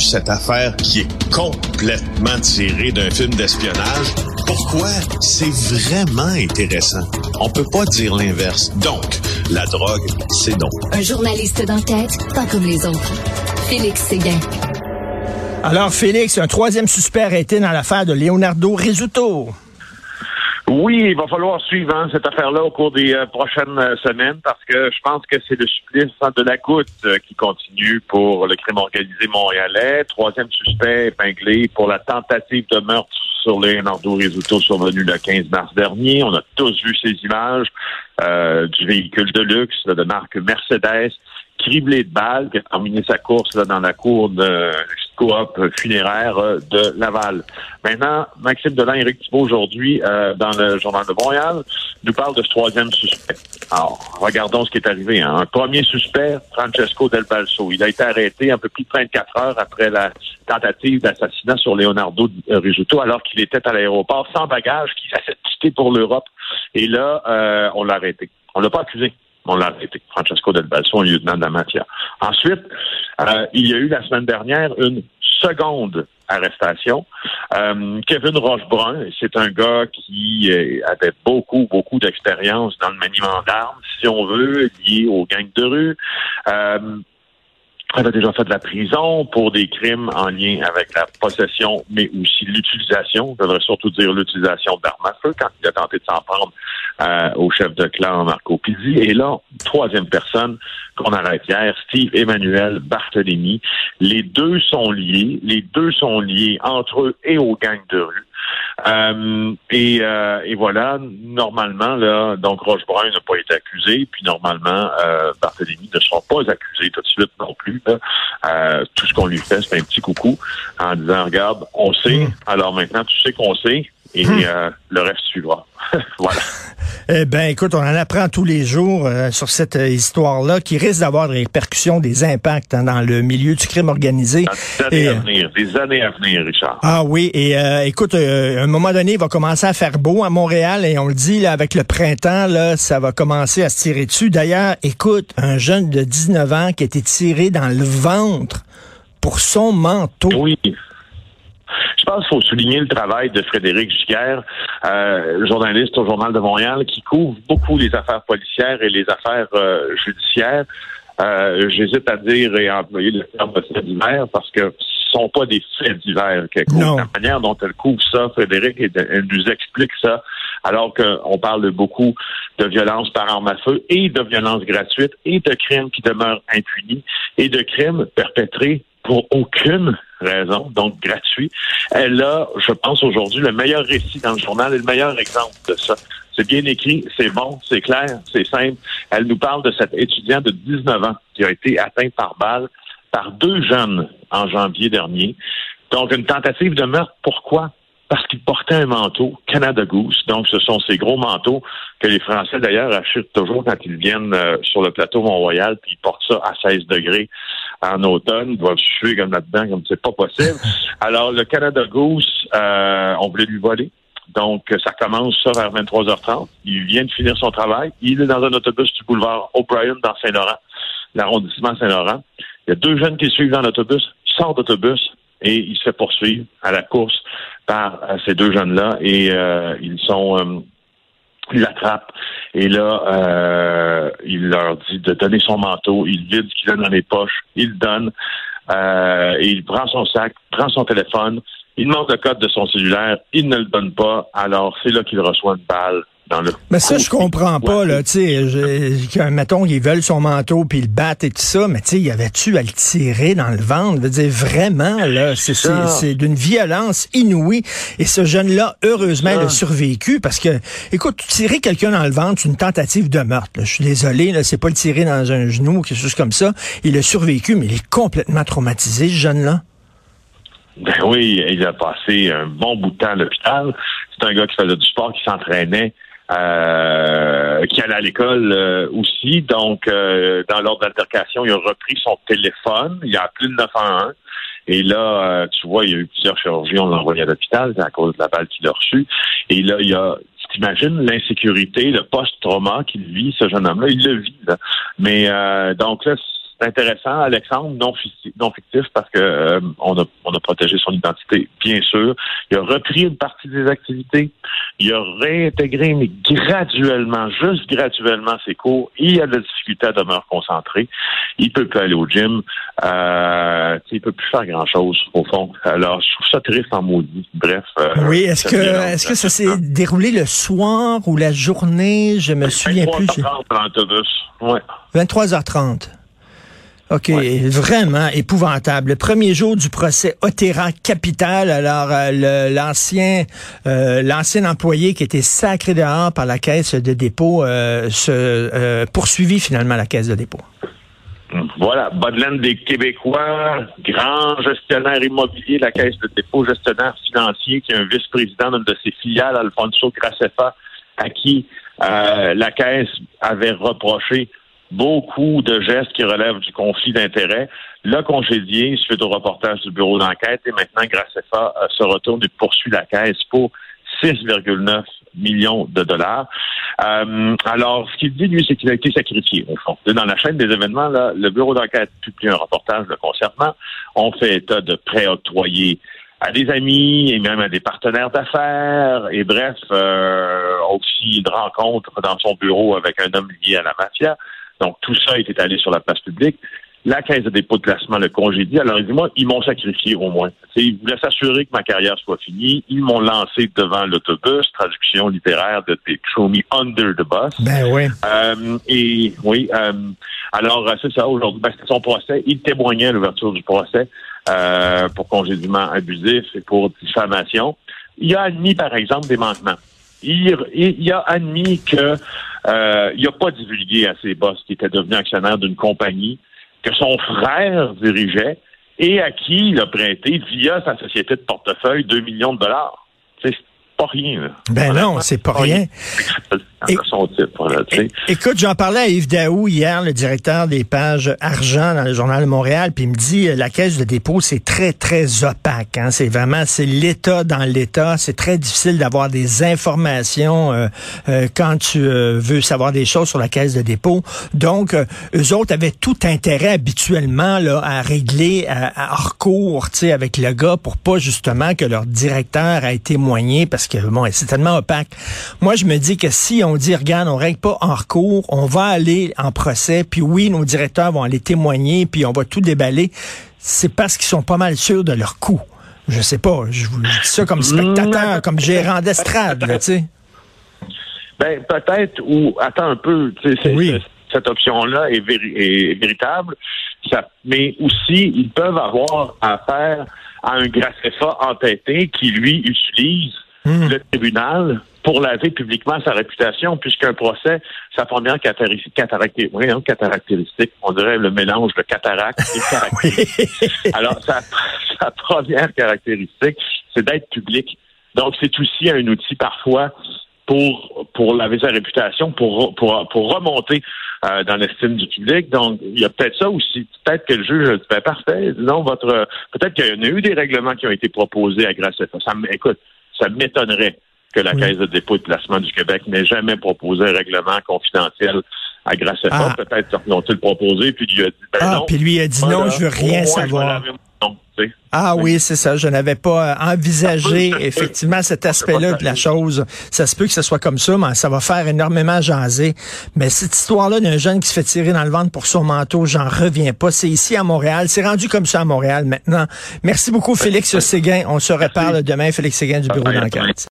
cette affaire qui est complètement tirée d'un film d'espionnage. Pourquoi? C'est vraiment intéressant. On peut pas dire l'inverse. Donc, la drogue, c'est non. Un journaliste d'enquête, pas comme les autres. Félix Séguin. Alors, Félix, un troisième suspect arrêté dans l'affaire de Leonardo Rizzuto. Oui, il va falloir suivre hein, cette affaire-là au cours des euh, prochaines euh, semaines parce que je pense que c'est le supplice hein, de la goutte euh, qui continue pour le crime organisé montréalais. Troisième suspect épinglé pour la tentative de meurtre sur Leonardo Rizzuto survenu le 15 mars dernier. On a tous vu ces images du véhicule de luxe de marque Mercedes criblé de balles, qui a terminé sa course là, dans la cour de coop funéraire euh, de Laval. Maintenant, Maxime Delan et Éric Thibault, aujourd'hui, euh, dans le Journal de Montréal, nous parle de ce troisième suspect. Alors, regardons ce qui est arrivé. Hein. Un premier suspect, Francesco Del Balso. Il a été arrêté un peu plus de 24 heures après la tentative d'assassinat sur Leonardo Rizzuto, alors qu'il était à l'aéroport sans bagage, qu'il a quitter pour l'Europe. Et là, euh, on l'a arrêté. On l'a pas accusé on l'a arrêté. Francesco Del Balso, lieutenant de la mafia. Ensuite, euh, il y a eu la semaine dernière une seconde arrestation. Euh, Kevin Rochebrun, c'est un gars qui euh, avait beaucoup, beaucoup d'expérience dans le maniement d'armes, si on veut, lié aux gangs de rue. Elle a déjà fait de la prison pour des crimes en lien avec la possession, mais aussi l'utilisation, je devrais surtout dire l'utilisation d'armes à feu quand il a tenté de s'en prendre euh, au chef de clan Marco Pizzi. Et là, troisième personne qu'on arrête hier, Steve Emmanuel Barthélémy. Les deux sont liés, les deux sont liés entre eux et aux gangs de rue. Euh, et, euh, et, voilà, normalement, là, donc Rochebrun n'a pas été accusé, puis normalement, euh, Barthélemy ne sera pas accusé tout de suite non plus. Euh, tout ce qu'on lui fait, c'est un petit coucou en disant, regarde, on sait, hmm. alors maintenant, tu sais qu'on sait, et hmm. euh, le reste suivra. voilà. Eh bien, écoute, on en apprend tous les jours euh, sur cette euh, histoire-là qui risque d'avoir des répercussions, des impacts hein, dans le milieu du crime organisé. Des années à venir, des années à venir, Richard. Ah oui, et écoute, à un moment donné, il va commencer à faire beau à Montréal et on le dit, là, avec le printemps, là, ça va commencer à se tirer dessus. D'ailleurs, écoute, un jeune de 19 ans qui a été tiré dans le ventre pour son manteau. Oui. Je pense qu'il faut souligner le travail de Frédéric Giguère, euh, journaliste au Journal de Montréal, qui couvre beaucoup les affaires policières et les affaires euh, judiciaires. Euh, j'hésite à dire et à employer le terme de faits divers parce que ce sont pas des faits divers qu'elle couvre. La manière dont elle couvre ça, Frédéric, elle nous explique ça, alors qu'on parle beaucoup de violence par arme à feu et de violence gratuite et de crimes qui demeurent impunis et de crimes perpétrés pour aucune raison, donc gratuit. Elle a, je pense aujourd'hui, le meilleur récit dans le journal et le meilleur exemple de ça. C'est bien écrit, c'est bon, c'est clair, c'est simple. Elle nous parle de cet étudiant de 19 ans qui a été atteint par balle par deux jeunes en janvier dernier. Donc, une tentative de meurtre. Pourquoi? Parce qu'il portait un manteau Canada Goose. Donc, ce sont ces gros manteaux que les Français, d'ailleurs, achètent toujours quand ils viennent euh, sur le plateau Mont-Royal, puis ils portent ça à 16 degrés en automne, va suer comme là-dedans, comme c'est pas possible. Alors, le Canada Goose, euh, on voulait lui voler. Donc, ça commence ça vers 23h30. Il vient de finir son travail. Il est dans un autobus du boulevard O'Brien dans Saint-Laurent, l'arrondissement Saint-Laurent. Il y a deux jeunes qui suivent dans l'autobus. Sort d'autobus et il se fait poursuivre à la course par euh, ces deux jeunes-là. Et euh, ils sont... Euh, il l'attrape et là, euh, il leur dit de donner son manteau. Il vide ce qu'il a dans les poches, il donne euh, et il prend son sac, prend son téléphone, il demande le code de son cellulaire, il ne le donne pas. Alors c'est là qu'il reçoit une balle mais ça, je comprends pas, là, tu sais, mettons, ils veulent son manteau, puis ils battent et tout ça, mais tu sais, y avait-tu à le tirer dans le ventre? Je veux dire, vraiment, là, c'est d'une violence inouïe. Et ce jeune-là, heureusement, il a survécu, parce que, écoute, tirer quelqu'un dans le ventre, c'est une tentative de meurtre. Je suis désolé, là, c'est pas le tirer dans un genou ou quelque chose comme ça. Il a survécu, mais il est complètement traumatisé, ce jeune-là. Ben oui, il a passé un bon bout de temps à l'hôpital. C'est un gars qui faisait du sport, qui s'entraînait. Euh, qui allait à l'école euh, aussi. Donc, euh, dans l'ordre d'altercation, il a repris son téléphone, il a appelé le 911. Et là, tu vois, il y a eu plusieurs chirurgies, on l'a envoyé à l'hôpital à cause de la balle qu'il a reçue. Et là, il y a t'imagines l'insécurité, le post-trauma qu'il vit, ce jeune homme-là, il le vit. Là. Mais donc là, intéressant, Alexandre, non, non fictif, parce que euh, on, a, on a protégé son identité, bien sûr. Il a repris une partie des activités. Il a réintégré, mais graduellement, juste graduellement, ses cours. Il a de la difficulté à demeurer concentré. Il peut plus aller au gym. Euh, il peut plus faire grand-chose, au fond. Alors, je trouve ça triste en maudit. Bref. Euh, oui, est-ce que, est-ce que ça s'est déroulé le soir ou la journée? Je me souviens plus. 23h30 23h30. OK, vraiment épouvantable. Le premier jour du procès Otera Capital, alors euh, l'ancien euh, l'ancien employé qui était sacré dehors par la caisse de dépôt euh, se poursuivit finalement la caisse de dépôt. Voilà, Bodland des Québécois, grand gestionnaire immobilier, la caisse de dépôt, gestionnaire financier, qui est un vice-président d'une de ses filiales, Alfonso Gracefa, à qui la caisse avait reproché beaucoup de gestes qui relèvent du conflit d'intérêts. Le congédié, suite au reportage du bureau d'enquête, et maintenant, Graceffa euh, se retourne et poursuit la caisse pour 6,9 millions de dollars. Euh, alors, ce qu'il dit, lui, c'est qu'il a été sacrifié, au fond. Dans la chaîne des événements, là, le bureau d'enquête publie un reportage le concernant. On fait état de prêts octroyés à des amis et même à des partenaires d'affaires. Et bref, euh, aussi une rencontre dans son bureau avec un homme lié à la mafia. Donc, tout ça est étalé sur la place publique. La Caisse de dépôt de placement le congédie. Alors, il dit, moi, ils m'ont sacrifié au moins. ils voulaient s'assurer que ma carrière soit finie. Ils m'ont lancé devant l'autobus, traduction littéraire de Show Me Under the Bus. Ben oui. Euh, et oui, euh, alors, euh, c'est ça, aujourd'hui, ben, c'est son procès. Il témoignait à l'ouverture du procès euh, pour congédiement abusif et pour diffamation. Il a admis, par exemple, des manquements. Il, a admis que euh, il n'a pas divulgué à ses boss qui était devenu actionnaire d'une compagnie que son frère dirigeait et à qui il a prêté via sa société de portefeuille 2 millions de dollars. Pas rien. Ben non, c'est pas rien. écoute, j'en parlais à Yves Daou hier, le directeur des pages argent dans le journal de Montréal, puis il me dit euh, la caisse de dépôt c'est très très opaque. Hein? C'est vraiment c'est l'État dans l'État. C'est très difficile d'avoir des informations euh, euh, quand tu veux savoir des choses sur la caisse de dépôt. Donc, eux autres avaient tout intérêt habituellement là à régler à, à hors cours, avec le gars pour pas justement que leur directeur ait témoigné parce que bon, c'est tellement opaque. Moi, je me dis que si on dit, regarde, on règle pas en recours, on va aller en procès, puis oui, nos directeurs vont aller témoigner, puis on va tout déballer, c'est parce qu'ils sont pas mal sûrs de leur coup. Je sais pas, je vous dis ça comme spectateur, mm. comme gérant d'estrade, tu sais. Ben, peut-être, ou attends un peu, oui. cette option-là est, véritable, mais aussi, ils peuvent avoir affaire à un Graceffa entêté qui, lui, utilise mm. le tribunal pour laver publiquement sa réputation, puisqu'un procès, sa première caractéristique, on dirait le mélange de cataracte et caractéristique. Alors, sa, sa première caractéristique, c'est d'être public. Donc, c'est aussi un outil parfois pour pour laver sa réputation, pour pour, pour remonter euh, dans l'estime du public. Donc, il y a peut-être ça aussi. Peut-être que le juge dit ben, parfait, non, votre peut-être qu'il y en a eu des règlements qui ont été proposés à grâce à ça. ça écoute, ça m'étonnerait que la Caisse de dépôt et de placement du Québec n'ait jamais proposé un règlement confidentiel à Graceffa. Ah. Peut-être qu'ils ont-ils proposé, puis lui a dit ben ah, puis lui a dit non, je veux rien savoir. Ah oui, c'est ça. Je n'avais pas euh, envisagé effectivement cet aspect-là de la chose. Ça se peut que ce soit comme ça, mais ça va faire énormément jaser. Mais cette histoire-là d'un jeune qui se fait tirer dans le ventre pour son manteau, j'en reviens pas. C'est ici à Montréal. C'est rendu comme ça à Montréal maintenant. Merci beaucoup, Félix Séguin. On se reparle demain, Félix Séguin du Bureau d'enquête.